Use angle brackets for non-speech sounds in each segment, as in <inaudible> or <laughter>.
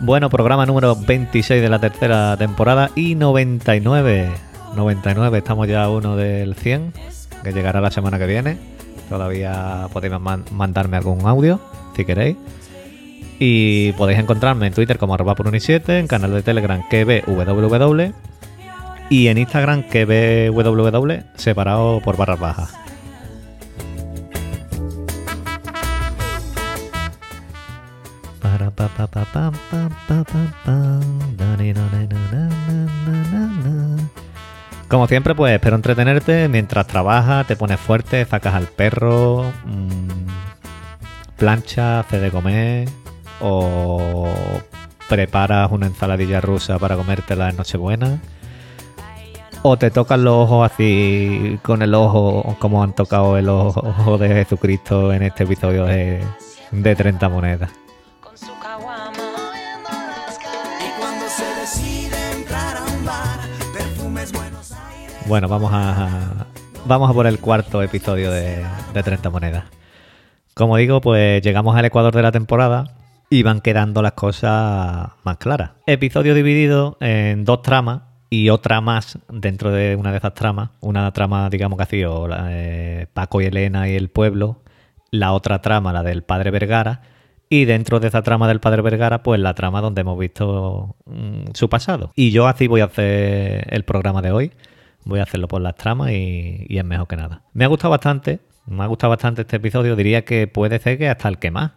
Bueno, programa número 26 de la tercera temporada y 99. 99, estamos ya a uno del 100, que llegará la semana que viene. Todavía podéis man- mandarme algún audio, si queréis. Y podéis encontrarme en Twitter como arroba puruni7, en canal de Telegram kbww y en Instagram kbww separado por barras bajas. Como siempre, pues espero entretenerte mientras trabajas, te pones fuerte, sacas al perro, mm, plancha, haces de comer o preparas una ensaladilla rusa para comértela en Nochebuena. O te tocan los ojos así con el ojo, como han tocado el ojo de Jesucristo en este episodio de, de 30 monedas. Bueno, vamos a, vamos a por el cuarto episodio de, de 30 monedas. Como digo, pues llegamos al ecuador de la temporada y van quedando las cosas más claras. Episodio dividido en dos tramas y otra más dentro de una de esas tramas. Una trama, digamos que ha sido eh, Paco y Elena y el pueblo. La otra trama, la del padre Vergara. Y dentro de esa trama del padre Vergara, pues la trama donde hemos visto mm, su pasado. Y yo así voy a hacer el programa de hoy. Voy a hacerlo por las tramas y, es mejor que nada. Me ha gustado bastante, me ha gustado bastante este episodio. Diría que puede ser que hasta el que más.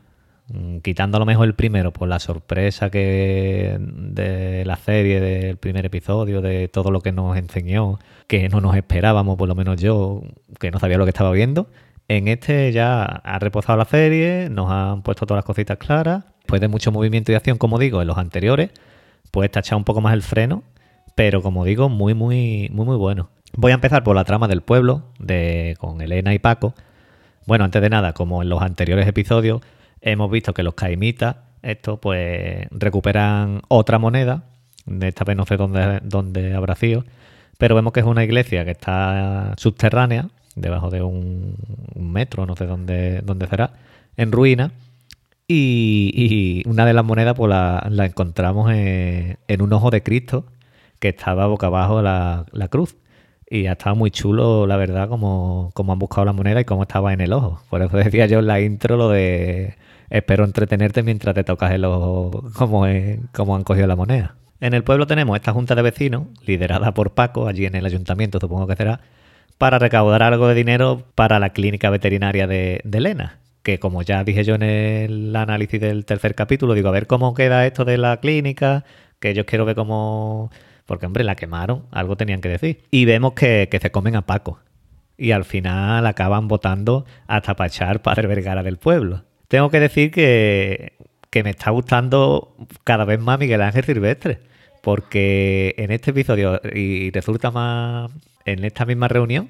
Mm, Quitando a lo mejor el primero por la sorpresa que de la serie, del primer episodio, de todo lo que nos enseñó, que no nos esperábamos, por lo menos yo, que no sabía lo que estaba viendo. En este ya ha reposado la serie, nos han puesto todas las cositas claras. Después de mucho movimiento y acción, como digo, en los anteriores, pues echado un poco más el freno, pero como digo, muy, muy, muy, muy bueno. Voy a empezar por la trama del pueblo, de, con Elena y Paco. Bueno, antes de nada, como en los anteriores episodios, hemos visto que los caimitas, estos, pues recuperan otra moneda. Esta vez no sé dónde, dónde habrá sido, pero vemos que es una iglesia que está subterránea, debajo de un, metro, no sé dónde, dónde será, en ruina. Y, una de las monedas pues la, encontramos en, en un ojo de Cristo que estaba boca abajo la, la cruz. Y ha estado muy chulo, la verdad, como, como han buscado la moneda y cómo estaba en el ojo. Por eso <laughs> decía yo en la intro lo de espero entretenerte mientras te tocas el ojo como, es- como han cogido la moneda. En el pueblo tenemos esta junta de vecinos, liderada por Paco, allí en el ayuntamiento supongo que será, para recaudar algo de dinero para la clínica veterinaria de, de Elena. Que como ya dije yo en el análisis del tercer capítulo, digo, a ver cómo queda esto de la clínica, que yo quiero ver cómo... Porque, hombre, la quemaron, algo tenían que decir. Y vemos que, que se comen a Paco. Y al final acaban votando hasta para echar padre Vergara del pueblo. Tengo que decir que, que me está gustando cada vez más Miguel Ángel Silvestre. Porque en este episodio, y resulta más en esta misma reunión,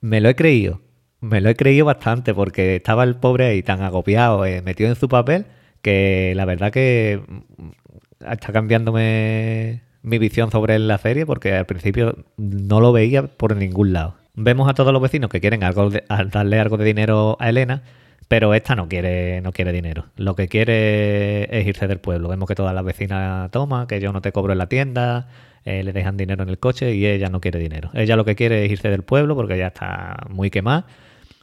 me lo he creído. Me lo he creído bastante porque estaba el pobre ahí tan agobiado, eh, metido en su papel, que la verdad que mm, está cambiándome mi visión sobre la serie porque al principio no lo veía por ningún lado. Vemos a todos los vecinos que quieren algo de- darle algo de dinero a Elena, pero esta no quiere, no quiere dinero. Lo que quiere es irse del pueblo. Vemos que todas las vecinas toman, que yo no te cobro en la tienda, eh, le dejan dinero en el coche y ella no quiere dinero. Ella lo que quiere es irse del pueblo porque ya está muy quemada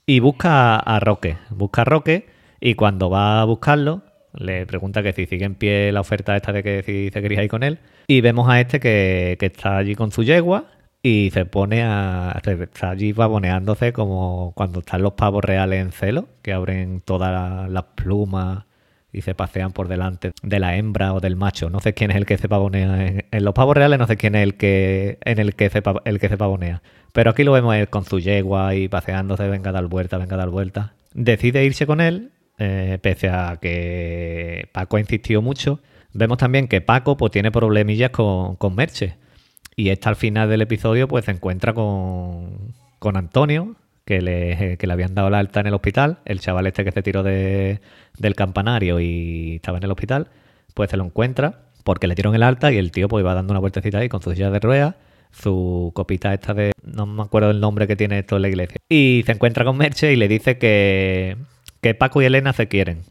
y busca a Roque. Busca a Roque y cuando va a buscarlo le pregunta que si sigue en pie la oferta esta de que si se quería ir con él. Y vemos a este que, que está allí con su yegua y se pone a. está allí pavoneándose como cuando están los pavos reales en celo, que abren todas las plumas y se pasean por delante de la hembra o del macho. No sé quién es el que se pavonea. En, los pavos reales no sé quién es el que en el que se, el que se pavonea. Pero aquí lo vemos él con su yegua y paseándose, venga a dar vuelta, venga a dar vuelta. Decide irse con él, eh, pese a que Paco ha insistido mucho. Vemos también que Paco pues, tiene problemillas con, con Merche. Y esta al final del episodio pues se encuentra con, con Antonio, que le, que le habían dado la alta en el hospital. El chaval este que se tiró de- del campanario y estaba en el hospital, pues se lo encuentra porque le dieron el alta y el tío pues iba dando una vueltecita ahí con su silla de ruedas, su copita esta de... no me acuerdo el nombre que tiene esto en la iglesia. Y se encuentra con Merche y le dice que, que Paco y Elena se quieren.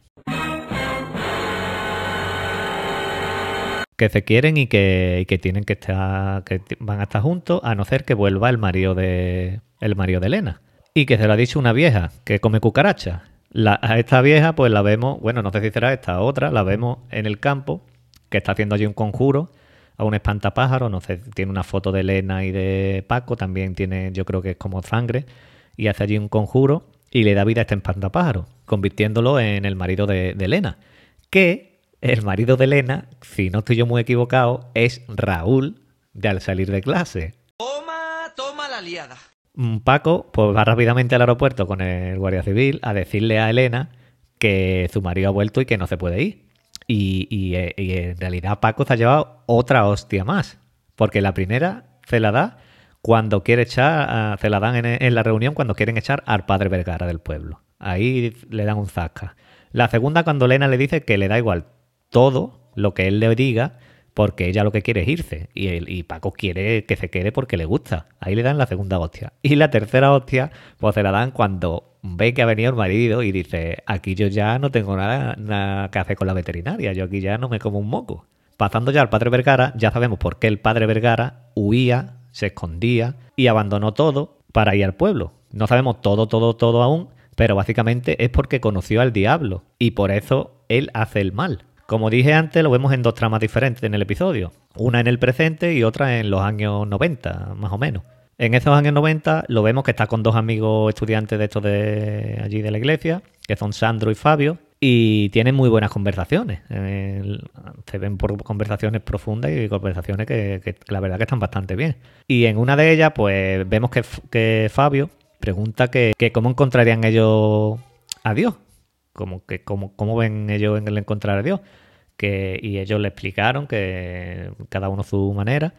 que se quieren y que, que tienen que estar que van a estar juntos a no ser que vuelva el marido de el marido de Elena y que se lo ha dicho una vieja que come cucaracha La- a esta vieja pues la vemos bueno no sé si será esta otra la vemos en el campo que está haciendo allí un conjuro a un espantapájaro no sé tiene una foto de Elena y de Paco también tiene yo creo que es como sangre y hace allí un conjuro y le da vida a este espantapájaro convirtiéndolo en el marido de, de Elena que el marido de Elena, si no estoy yo muy equivocado, es Raúl de al salir de clase. Toma, toma la liada. Mm, Paco pues va rápidamente al aeropuerto con el guardia civil a decirle a Elena que su marido ha vuelto y que no se puede ir. Y, y, eh, y en realidad Paco se ha llevado otra hostia más. Porque la primera se la da cuando quiere echar, se la dan en, la reunión cuando quieren echar al padre Vergara del pueblo. Ahí le dan un zasca. La segunda cuando Elena le dice que le da igual todo lo que él le diga porque ella lo que quiere es irse y, él- y Paco quiere que se quede porque le gusta. Ahí le dan la segunda hostia. Y la tercera hostia pues se la dan cuando ve que ha venido el marido y dice, aquí yo ya no tengo nada, nada que hacer con la veterinaria, yo aquí ya no me como un moco. Pasando ya al padre Vergara, ya sabemos por qué el padre Vergara huía, se escondía y abandonó todo para ir al pueblo. No sabemos todo, todo, todo aún, pero básicamente es porque conoció al diablo y por eso él hace el mal. Como dije antes, lo vemos en dos tramas diferentes en el episodio. Una en el presente y otra en los años 90, más o menos. En esos años 90 lo vemos que está con dos amigos estudiantes de estos de allí de la iglesia, que son Sandro y Fabio, y tienen muy buenas conversaciones. Eh, se ven por conversaciones profundas y conversaciones que, la verdad que están bastante bien. Y en una de ellas, pues vemos que, que Fabio pregunta que, cómo encontrarían ellos a Dios. Como que cómo, cómo ven ellos en el encontrar a Dios. Que, y ellos le explicaron que cada uno su manera.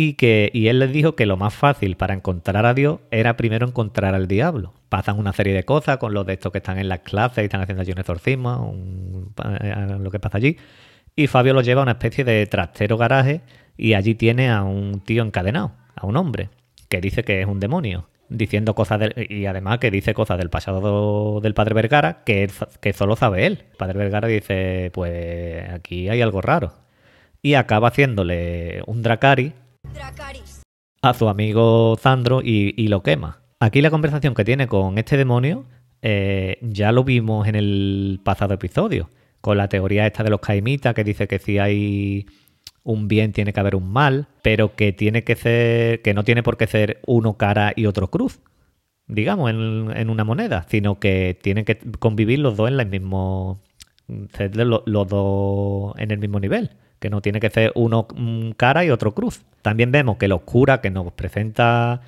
Y que y él les dijo que lo más fácil para encontrar a Dios era primero encontrar al diablo. Pasan una serie de cosas con los de estos que están en las clases y están haciendo allí un exorcismo, un- eh, lo que pasa allí. Y Fabio lo lleva a una especie de trastero garaje y allí tiene a un tío encadenado, a un hombre, que dice que es un demonio, diciendo cosas del- y además que dice cosas del pasado del padre Vergara que, que solo sabe él. El padre Vergara dice, pues aquí hay algo raro. Y acaba haciéndole un Dracari. A su amigo Zandro y, lo quema. Aquí la conversación que tiene con este demonio eh, ya lo vimos en el pasado episodio, con la teoría esta de los caimitas que dice que si hay un bien tiene que haber un mal, pero que tiene que ser, que no tiene por qué ser uno cara y otro cruz, digamos, en, en una moneda, sino que tienen que convivir los dos en el mismo, los dos en el mismo nivel, que no tiene que ser uno mm, cara y otro cruz. También vemos que los curas que nos presenta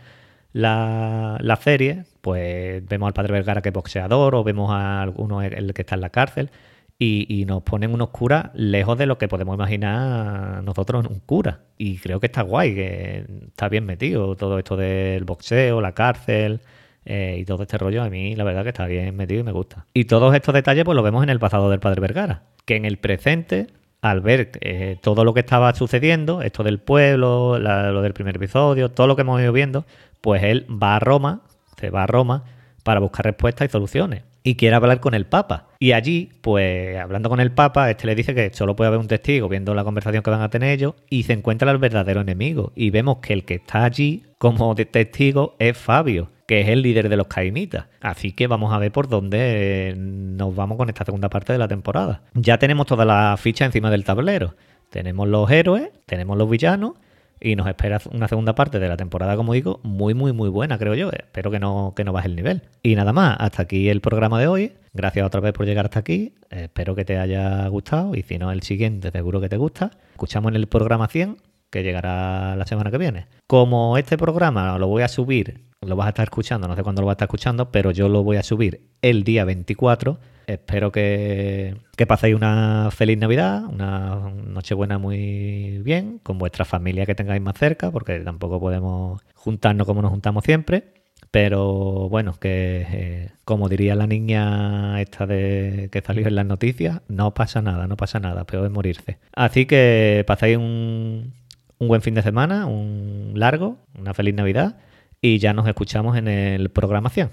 la, la serie, pues vemos al padre Vergara que es boxeador o vemos a alguno el que está en la cárcel y, y nos ponen unos curas lejos de lo que podemos imaginar nosotros en un cura. Y creo que está guay, que está bien metido todo esto del boxeo, la cárcel eh, y todo este rollo. A mí la verdad que está bien metido y me gusta. Y todos estos detalles pues los vemos en el pasado del padre Vergara, que en el presente al ver eh, todo lo que estaba sucediendo, esto del pueblo, la- lo del primer episodio, todo lo que hemos ido viendo, pues él va a Roma, se va a Roma para buscar respuestas y soluciones. Y quiere hablar con el Papa. Y allí, pues hablando con el Papa, este le dice que solo puede haber un testigo viendo la conversación que van a tener ellos y se encuentra el verdadero enemigo. Y vemos que el que está allí como testigo es Fabio, que es el líder de los caimitas. Así que vamos a ver por dónde eh, nos vamos con esta segunda parte de la temporada. Ya tenemos toda la ficha encima del tablero. Tenemos los héroes, tenemos los villanos, Y nos espera una segunda parte de la temporada, como digo, muy, muy, muy buena, creo yo. Espero que no, que no baje el nivel. Y nada más, hasta aquí el programa de hoy. Gracias otra vez por llegar hasta aquí. Espero que te haya gustado. Y si no, el siguiente seguro que te gusta. Escuchamos en el programa 100, que llegará la semana que viene. Como este programa lo voy a subir, lo vas a estar escuchando, no sé cuándo lo vas a estar escuchando, pero yo lo voy a subir el día 24 Espero que, que, paséis una feliz Navidad, una Nochebuena muy bien, con vuestra familia que tengáis más cerca, porque tampoco podemos juntarnos como nos juntamos siempre. Pero bueno, que eh, como diría la niña esta de que salió en las noticias, no pasa nada, no pasa nada, peor es morirse. Así que pasáis un, un buen fin de semana, un largo, una feliz Navidad y ya nos escuchamos en el programación.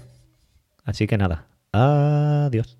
Así que nada, adiós.